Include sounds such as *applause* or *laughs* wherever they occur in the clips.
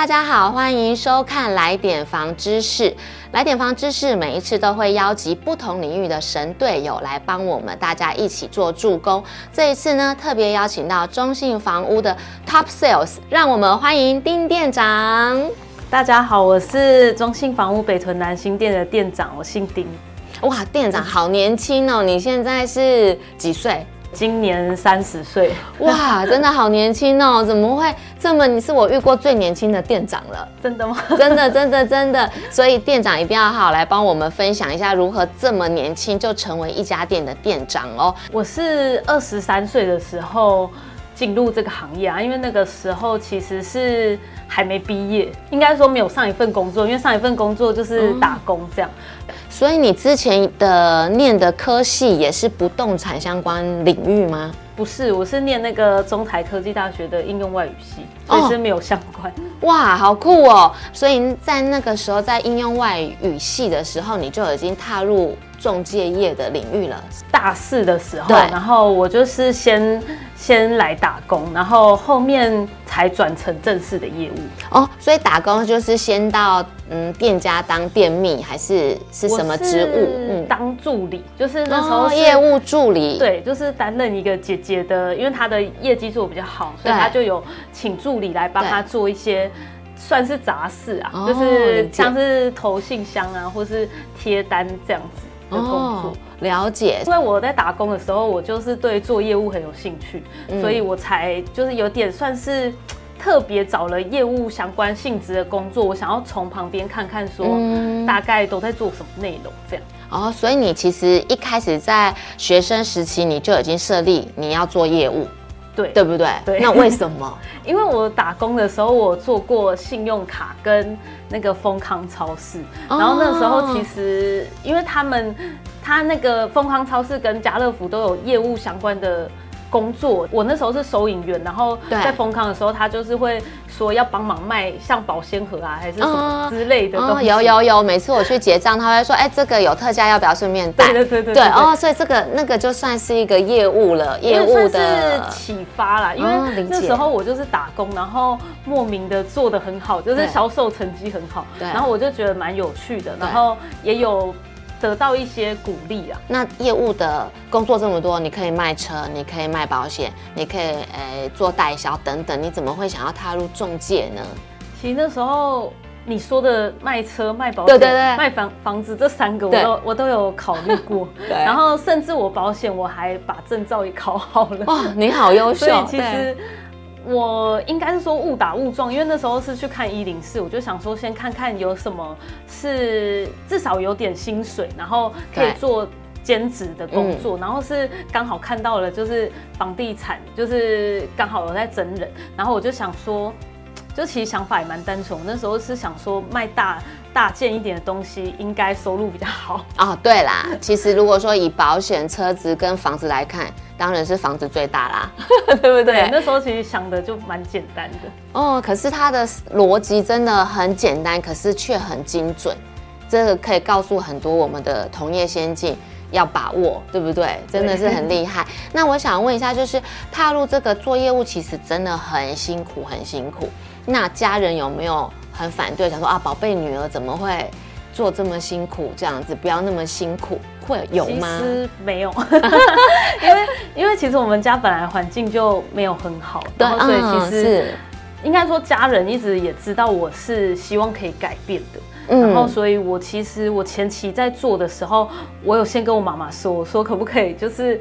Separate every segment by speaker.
Speaker 1: 大家好，欢迎收看来点房知识。来点房知识每一次都会邀集不同领域的神队友来帮我们大家一起做助攻。这一次呢，特别邀请到中信房屋的 Top Sales，让我们欢迎丁店长。
Speaker 2: 大家好，我是中信房屋北屯南新店的店长，我姓丁。
Speaker 1: 哇，店长好年轻哦！你现在是几岁？
Speaker 2: 今年三十岁。
Speaker 1: 哇，真的好年轻哦！怎么会这么？你是我遇过最年轻的店长了。
Speaker 2: 真的吗？
Speaker 1: 真的，真的，真的。所以店长一定要好好来帮我们分享一下，如何这么年轻就成为一家店的店长哦。
Speaker 2: 我是二十三岁的时候进入这个行业啊，因为那个时候其实是还没毕业，应该说没有上一份工作，因为上一份工作就是打工这样。
Speaker 1: 嗯所以你之前的念的科系也是不动产相关领域吗？
Speaker 2: 不是，我是念那个中台科技大学的应用外语系，所以是没有相关。哦。
Speaker 1: 哇，好酷哦！所以在那个时候，在应用外语系的时候，你就已经踏入仲介业的领域了。
Speaker 2: 大四的时候，然后我就是先先来打工，然后后面才转成正式的业务。
Speaker 1: 哦，所以打工就是先到嗯店家当店秘，还是是什么职务？嗯，
Speaker 2: 当助理，就是那时候、哦、
Speaker 1: 业务助理。
Speaker 2: 对，就是担任一个姐姐的，因为她的业绩做得比较好，所以她就有请助理来帮她做一些。算是杂事啊，哦、就是像是投信箱啊，或是贴单这样子的工作。哦、
Speaker 1: 了解，
Speaker 2: 因为我在打工的时候，我就是对做业务很有兴趣，嗯、所以我才就是有点算是特别找了业务相关性质的工作。我想要从旁边看看，说大概都在做什么内容这样。
Speaker 1: 哦，所以你其实一开始在学生时期，你就已经设立你要做业务。
Speaker 2: 对，
Speaker 1: 对不对？对，那为什么？*laughs*
Speaker 2: 因为我打工的时候，我做过信用卡跟那个丰康超市，哦、然后那时候其实因为他们，他那个丰康超市跟家乐福都有业务相关的。工作，我那时候是收银员，然后在丰康的时候，他就是会说要帮忙卖像保鲜盒啊，还是什么之类的东西。
Speaker 1: 哦，有有有，每次我去结账，他会说，哎，这个有特价，要不要顺便带？
Speaker 2: 对对对对。
Speaker 1: 对哦，所以这个那个就算是一个业务了，业务的
Speaker 2: 启发啦。因为那时候我就是打工，然后莫名的做的很好，就是销售成绩很好，对。然后我就觉得蛮有趣的，然后也有。得到一些鼓励啊！
Speaker 1: 那业务的工作这么多，你可以卖车，你可以卖保险，你可以诶、欸、做代销等等，你怎么会想要踏入中介呢？
Speaker 2: 其实那时候你说的卖车、卖保险、
Speaker 1: 对对对，
Speaker 2: 卖房房子这三个，我都我都有考虑过。*laughs* 对，然后甚至我保险我还把证照也考好了。
Speaker 1: 哇，你好优秀！*laughs*
Speaker 2: 所以其实。我应该是说误打误撞，因为那时候是去看一零四，我就想说先看看有什么是至少有点薪水，然后可以做兼职的工作，然后是刚好看到了就是房地产，就是刚好有在整人，然后我就想说，就其实想法也蛮单纯，那时候是想说卖大大件一点的东西，应该收入比较好
Speaker 1: 啊。对啦，其实如果说以保险、车子跟房子来看。当然是房子最大啦，*laughs* 对不对？
Speaker 2: 对，那时候其实想的就蛮简单的
Speaker 1: 哦。可是它的逻辑真的很简单，可是却很精准。这个可以告诉很多我们的同业先进要把握，对不对？真的是很厉害。那我想问一下，就是踏入这个做业务，其实真的很辛苦，很辛苦。那家人有没有很反对，想说啊，宝贝女儿怎么会做这么辛苦？这样子不要那么辛苦。会有吗？
Speaker 2: 其实没有，*laughs* 因为因为其实我们家本来环境就没有很好，对，所以其实是。应该说家人一直也知道我是希望可以改变的，嗯，然后所以我其实我前期在做的时候，我有先跟我妈妈说，我说可不可以，就是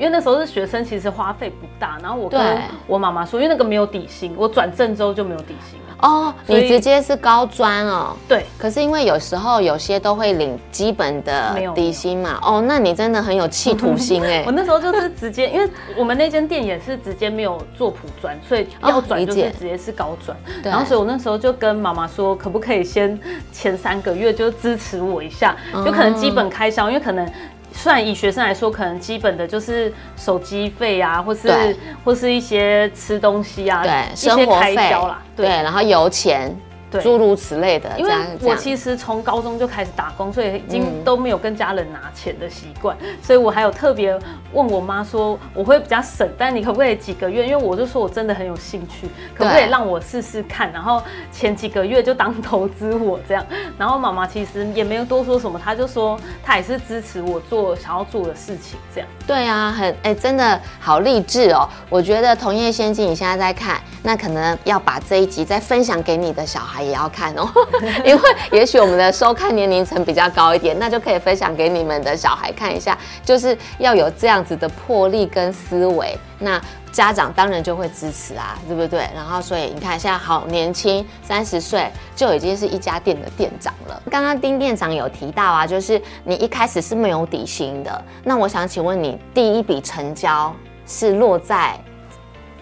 Speaker 2: 因为那时候是学生，其实花费不大，然后我跟我妈妈说，因为那个没有底薪，我转正之后就没有底薪。
Speaker 1: 哦，你直接是高专哦？
Speaker 2: 对。
Speaker 1: 可是因为有时候有些都会领基本的底薪嘛。哦，那你真的很有企图心哎。*laughs*
Speaker 2: 我那时候就是直接，因为我们那间店也是直接没有做普专，所以要转就是直接是高专。然后所以我那时候就跟妈妈说，可不可以先前三个月就支持我一下，就可能基本开销，因为可能。虽然以学生来说，可能基本的就是手机费啊，或是或是一些吃东西啊，
Speaker 1: 对，生活费啦，对，然后油钱，诸如此类的。
Speaker 2: 因为我其实从高中就开始打工，所以已经都没有跟家人拿钱的习惯，嗯、所以我还有特别问我妈说，我会比较省，但你可不可以几个月？因为我就说我真的很有兴趣，可不可以让我试试看？然后前几个月就当投资我这样。然后妈妈其实也没有多说什么，她就说她也是支持我做想要做的事情这样。
Speaker 1: 对啊，很哎、欸，真的好励志哦！我觉得同业先进你现在在看，那可能要把这一集再分享给你的小孩也要看哦，*laughs* 因为也许我们的收看年龄层比较高一点，那就可以分享给你们的小孩看一下，就是要有这样子的魄力跟思维。那家长当然就会支持啊，对不对？然后所以你看现在好年轻，三十岁就已经是一家店的店长了。刚刚丁店长有提到啊，就是你一开始是没有底薪的，那我想请问你，第一笔成交是落在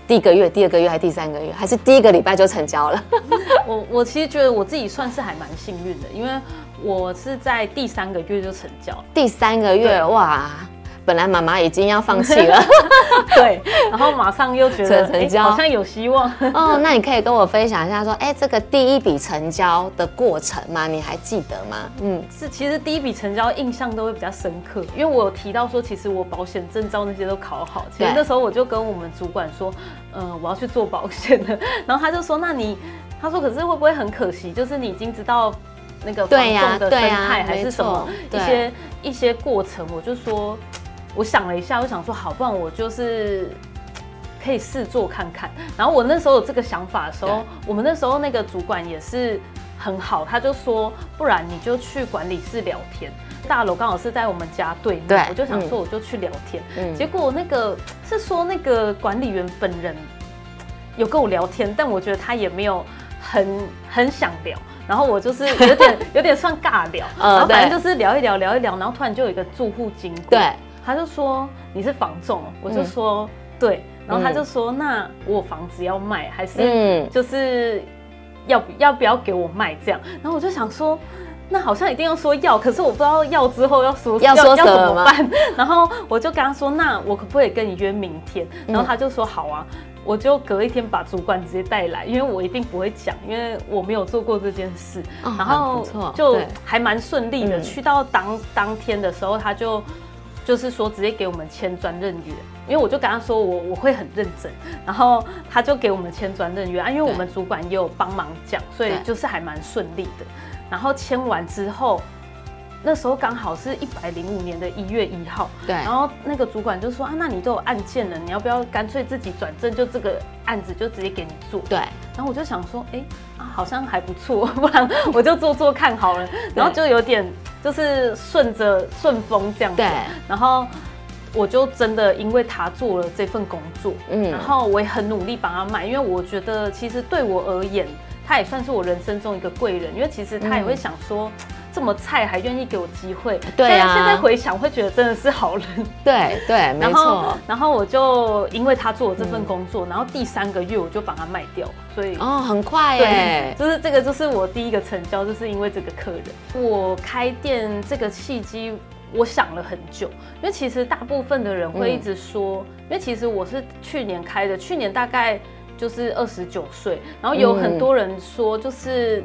Speaker 1: 第一个月、第二个月还是第三个月，还是第一个礼拜就成交了？
Speaker 2: 我我其实觉得我自己算是还蛮幸运的，因为我是在第三个月就成交。
Speaker 1: 第三个月哇！本来妈妈已经要放弃了，*laughs*
Speaker 2: 对，然后马上又觉得成交、欸、好像有希望 *laughs*
Speaker 1: 哦。那你可以跟我分享一下，说，哎、欸，这个第一笔成交的过程吗？你还记得吗？
Speaker 2: 嗯，是，其实第一笔成交印象都会比较深刻，因为我有提到说，其实我保险证照那些都考好。其实那时候我就跟我们主管说，嗯、呃，我要去做保险的。然后他就说，那你，他说，可是会不会很可惜？就是你已经知道那个房仲的生态还是什么一些一些过程，我就说。我想了一下，我想说，好，不然我就是可以试做看看。然后我那时候有这个想法的时候，我们那时候那个主管也是很好，他就说，不然你就去管理室聊天。大楼刚好是在我们家对面，对，我就想说，我就去聊天。嗯，结果那个是说那个管理员本人有跟我聊天，但我觉得他也没有很很想聊。然后我就是有点 *laughs* 有点算尬聊，然后反正就是聊一聊聊一聊，然后突然就有一个住户经过。对。他就说你是房仲，我就说、嗯、对，然后他就说、嗯、那我房子要卖，还是就是要要不要给我卖这样？然后我就想说，那好像一定要说要，可是我不知道要之后要说
Speaker 1: 要要怎么办？*laughs*
Speaker 2: 然后我就跟他说，那我可不可以跟你约明天？然后他就说好啊，我就隔一天把主管直接带来，因为我一定不会讲，因为我没有做过这件事。哦、然后就还蛮顺利的，去到当当天的时候，他就。就是说，直接给我们签专任约，因为我就跟他说我我会很认真，然后他就给我们签专任约啊，因为我们主管也有帮忙讲，所以就是还蛮顺利的。然后签完之后，那时候刚好是一百零五年的一月一号，对。然后那个主管就说啊，那你都有案件了，你要不要干脆自己转正，就这个案子就直接给你做？对。然后我就想说，哎、欸，啊，好像还不错，*laughs* 不然我就做做看好了。然后就有点。就是顺着顺风这样子，对。然后我就真的因为他做了这份工作，嗯，然后我也很努力帮他卖，因为我觉得其实对我而言，他也算是我人生中一个贵人，因为其实他也会想说。嗯这么菜还愿意给我机会，对啊。现在回想会觉得真的是好人，
Speaker 1: 对对，*laughs* 没错。
Speaker 2: 然后我就因为他做了这份工作，嗯、然后第三个月我就把它卖掉，所以
Speaker 1: 哦很快耶，
Speaker 2: 就是这个就是我第一个成交，就是因为这个客人。我开店这个契机，我想了很久，因为其实大部分的人会一直说，嗯、因为其实我是去年开的，去年大概就是二十九岁，然后有很多人说就是。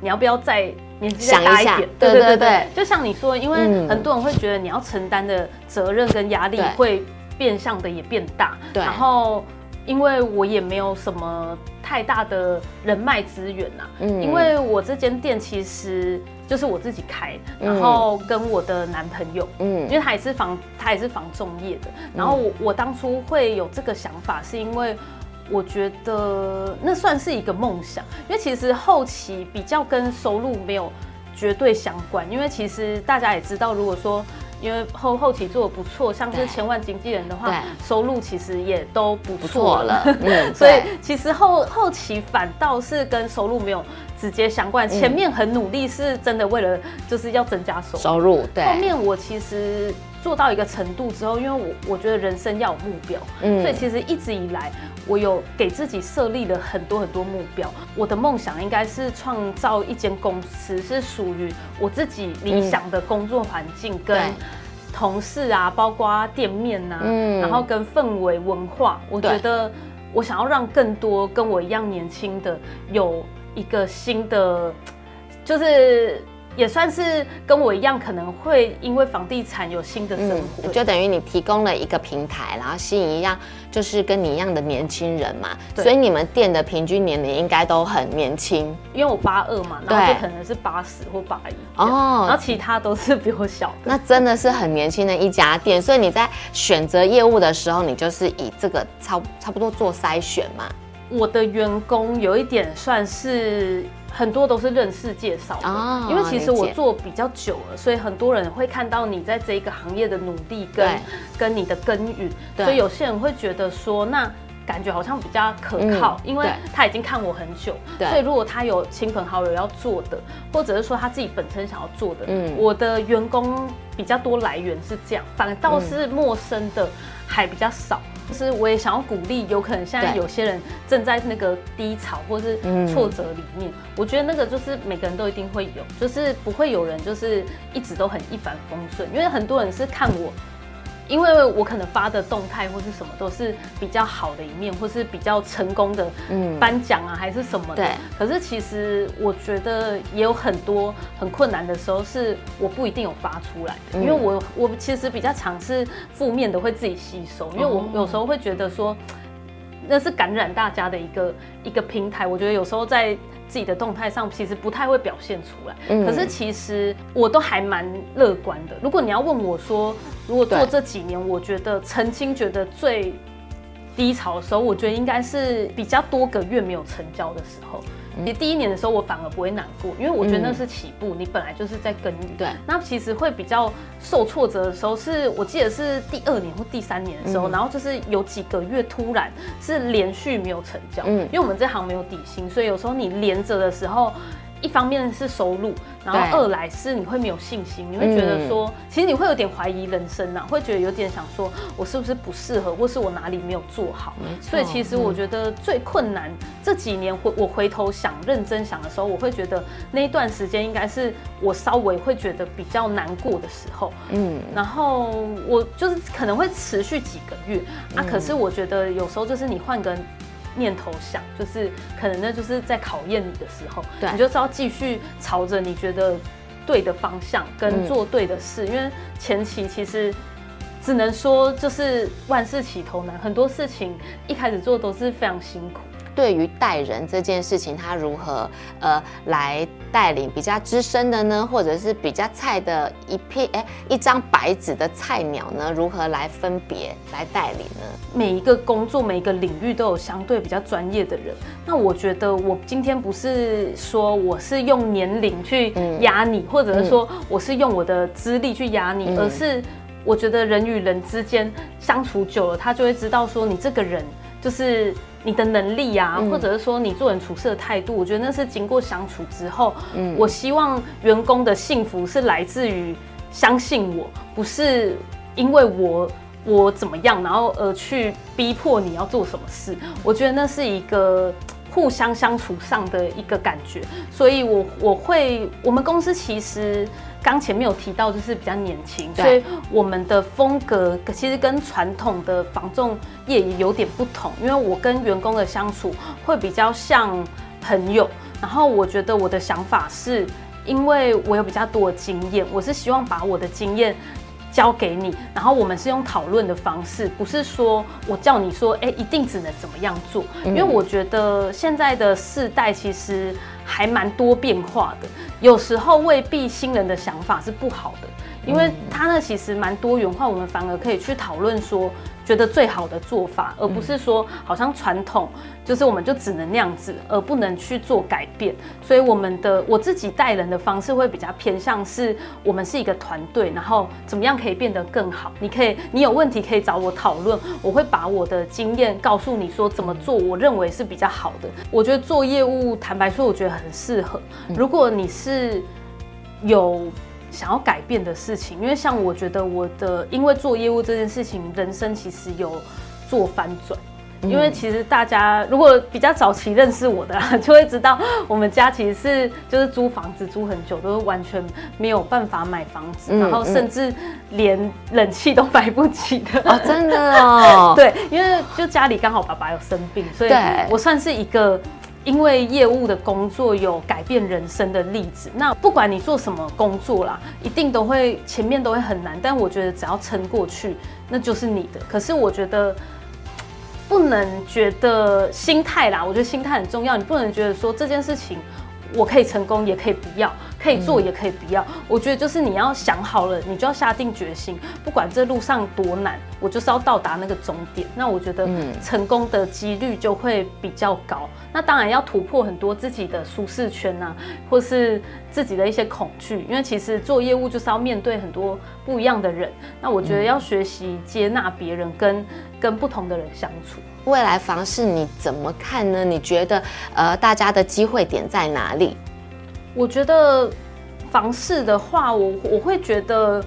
Speaker 2: 你要不要再年纪再大一点？对对对对，就像你说，因为很多人会觉得你要承担的责任跟压力会变相的也变大。对。然后，因为我也没有什么太大的人脉资源呐。嗯。因为我这间店其实就是我自己开，然后跟我的男朋友，嗯，因为他也是房，他也是房仲业的。然后我我当初会有这个想法，是因为。我觉得那算是一个梦想，因为其实后期比较跟收入没有绝对相关，因为其实大家也知道，如果说因为后后期做的不错，像是千万经纪人的话，收入其实也都不错了。嗯，*laughs* 所以其实后后期反倒是跟收入没有直接相关，前面很努力是真的为了就是要增加收入。收入对。后面我其实。做到一个程度之后，因为我我觉得人生要有目标，嗯，所以其实一直以来我有给自己设立了很多很多目标。我的梦想应该是创造一间公司，是属于我自己理想的工作环境跟同事啊，包括店面呐，嗯，然后跟氛围文化，我觉得我想要让更多跟我一样年轻的有一个新的，就是。也算是跟我一样，可能会因为房地产有新的生活，
Speaker 1: 嗯、就等于你提供了一个平台，然后吸引一样就是跟你一样的年轻人嘛。所以你们店的平均年龄应该都很年轻，
Speaker 2: 因为我八二嘛，然后就可能是八十或八一哦，然后其他都是比我小的。
Speaker 1: 那真的是很年轻的一家店，所以你在选择业务的时候，你就是以这个差差不多做筛选嘛。
Speaker 2: 我的员工有一点算是。很多都是认识介绍的，哦，因为其实我做比较久了，所以很多人会看到你在这一个行业的努力跟跟你的耕耘，所以有些人会觉得说，那感觉好像比较可靠，嗯，因为他已经看我很久，所以如果他有亲朋好友要做的，或者是说他自己本身想要做的，嗯，我的员工比较多来源是这样，反倒是陌生的还比较少。就是我也想要鼓励，有可能现在有些人正在那个低潮或是挫折里面，我觉得那个就是每个人都一定会有，就是不会有人就是一直都很一帆风顺，因为很多人是看我。因为我可能发的动态或是什么都是比较好的一面，或是比较成功的颁奖啊，还是什么的。对。可是其实我觉得也有很多很困难的时候，是我不一定有发出来的。因为我我其实比较尝试负面的会自己吸收，因为我有时候会觉得说。那是感染大家的一个一个平台，我觉得有时候在自己的动态上其实不太会表现出来。嗯，可是其实我都还蛮乐观的。如果你要问我说，如果做这几年，我觉得曾经觉得最低潮的时候，我觉得应该是比较多个月没有成交的时候。其实第一年的时候，我反而不会难过，因为我觉得那是起步，你本来就是在耕耘。对。那其实会比较受挫折的时候，是我记得是第二年或第三年的时候，然后就是有几个月突然是连续没有成交。嗯。因为我们这行没有底薪，所以有时候你连着的时候。一方面是收入，然后二来是你会没有信心，你会觉得说，其实你会有点怀疑人生呐、啊，会觉得有点想说，我是不是不适合，或是我哪里没有做好？所以其实我觉得最困难这几年回我回头想认真想的时候，我会觉得那一段时间应该是我稍微会觉得比较难过的时候。嗯，然后我就是可能会持续几个月啊，可是我觉得有时候就是你换个。念头想，就是可能那就是在考验你的时候，对，你就是要继续朝着你觉得对的方向跟做对的事，嗯，因为前期其实只能说就是万事起头难，很多事情一开始做都是非常辛苦。
Speaker 1: 对于带人这件事情，他如何呃来带领比较资深的呢，或者是比较菜的一片哎一张白纸的菜鸟呢？如何来分别来带领呢？
Speaker 2: 每一个工作每一个领域都有相对比较专业的人。那我觉得我今天不是说我是用年龄去压你，嗯，或者是说我是用我的资历去压你，嗯，而是我觉得人与人之间相处久了，他就会知道说你这个人就是。你的能力啊，或者是说你做人处事的态度，我觉得那是经过相处之后，嗯，我希望员工的幸福是来自于相信我，不是因为我我怎么样，然后而去逼迫你要做什么事。我觉得那是一个互相相处上的一个感觉，所以我我会，我们公司其实。刚前面有提到，就是比较年轻，所以我们的风格其实跟传统的防重业也有点不同。因为我跟员工的相处会比较像朋友，然后我觉得我的想法是，因为我有比较多的经验，我是希望把我的经验交给你，然后我们是用讨论的方式，不是说我叫你说，哎，一定只能怎么样做。因为我觉得现在的世代其实。还蛮多变化的，有时候未必新人的想法是不好的，因为他呢其实蛮多元化，我们反而可以去讨论说，觉得最好的做法，而不是说好像传统就是我们就只能那样子，而不能去做改变。所以我们的我自己带人的方式会比较偏向是，我们是一个团队，然后怎么样可以变得更好？你可以，你有问题可以找我讨论，我会把我的经验告诉你说怎么做，我认为是比较好的。我觉得做业务，坦白说，我觉得。很适合。如果你是有想要改变的事情，因为像我觉得我的，因为做业务这件事情，人生其实有做翻转。因为其实大家如果比较早期认识我的，*laughs* 就会知道我们家其实是就是租房子租很久，都是完全没有办法买房子，然后甚至连冷气都买不起的。
Speaker 1: 哦，真的哦。*laughs*
Speaker 2: 对，因为就家里刚好爸爸有生病，所以我算是一个。因为业务的工作有改变人生的例子。那不管你做什么工作啦，一定都会前面都会很难，但我觉得只要撑过去，那就是你的。可是我觉得不能觉得心态啦，我觉得心态很重要。你不能觉得说这件事情。我可以成功，也可以不要；可以做，也可以不要。嗯、我觉得就是你要想好了，你就要下定决心，不管这路上多难，我就是要到达那个终点。那我觉得成功的几率就会比较高。那当然要突破很多自己的舒适圈啊，或是自己的一些恐惧，因为其实做业务就是要面对很多不一样的人。那我觉得要学习接纳别人跟，跟跟不同的人相处。
Speaker 1: 未来房市你怎么看呢？你觉得呃，大家的机会点在哪里？
Speaker 2: 我觉得房市的话，我我会觉得，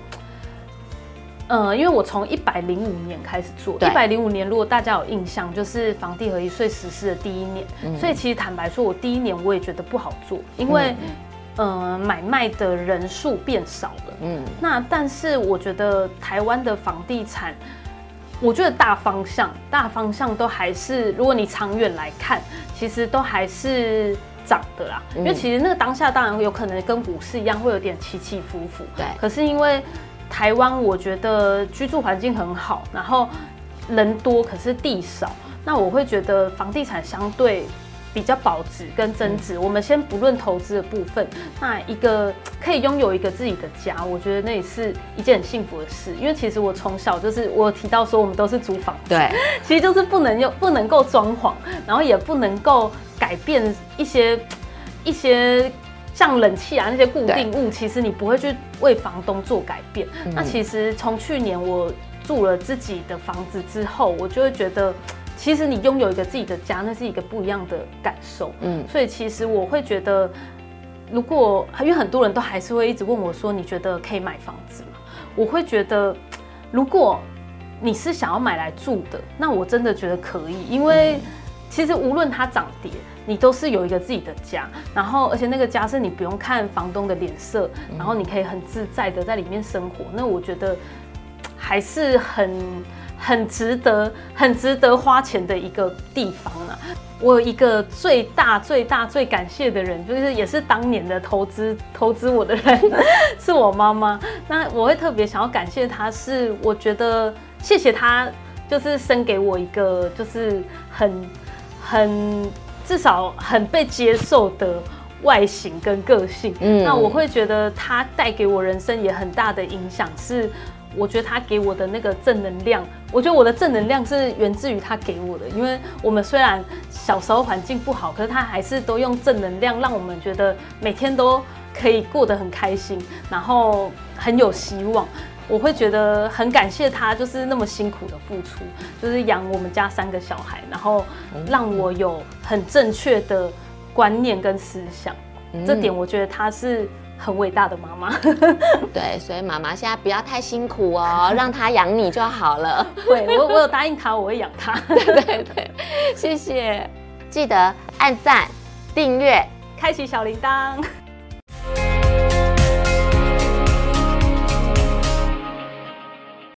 Speaker 2: 呃，因为我从一百零五年开始做，一百零五年如果大家有印象，就是房地合一税实施的第一年，嗯、所以其实坦白说，我第一年我也觉得不好做，因为嗯、呃，买卖的人数变少了。嗯，那但是我觉得台湾的房地产。我觉得大方向，大方向都还是，如果你长远来看，其实都还是涨的啦。因为其实那个当下当然有可能跟股市一样，会有点起起伏伏。对。可是因为台湾，我觉得居住环境很好，然后人多，可是地少，那我会觉得房地产相对。比较保值跟增值，我们先不论投资的部分，那一个可以拥有一个自己的家，我觉得那也是一件很幸福的事。因为其实我从小就是我提到说我们都是租房子，对，*laughs* 其实就是不能用不能够装潢，然后也不能够改变一些一些像冷气啊那些固定物，其实你不会去为房东做改变。那其实从去年我住了自己的房子之后，我就会觉得。其实你拥有一个自己的家，那是一个不一样的感受。嗯，所以其实我会觉得，如果因为很多人都还是会一直问我说，你觉得可以买房子吗？我会觉得，如果你是想要买来住的，那我真的觉得可以，因为其实无论它涨跌，你都是有一个自己的家，然后而且那个家是你不用看房东的脸色，然后你可以很自在的在里面生活。那我觉得还是很。很值得、很值得花钱的一个地方啊！我有一个最大、最大、最感谢的人，就是也是当年的投资投资我的人，*laughs* 是我妈妈。那我会特别想要感谢她，是我觉得谢谢她，就是生给我一个就是很很至少很被接受的外形跟个性。嗯，那我会觉得她带给我人生也很大的影响是。我觉得他给我的那个正能量，我觉得我的正能量是源自于他给我的。因为我们虽然小时候环境不好，可是他还是都用正能量让我们觉得每天都可以过得很开心，然后很有希望。我会觉得很感谢他，就是那么辛苦的付出，就是养我们家三个小孩，然后让我有很正确的观念跟思想。这点我觉得他是。很伟大的妈妈，*laughs*
Speaker 1: 对，所以妈妈现在不要太辛苦哦，*laughs* 让她养你就好了。
Speaker 2: 对，我我有答应她，我会养她。
Speaker 1: 对对对，谢谢，记得按赞、订阅、
Speaker 2: 开启小铃铛。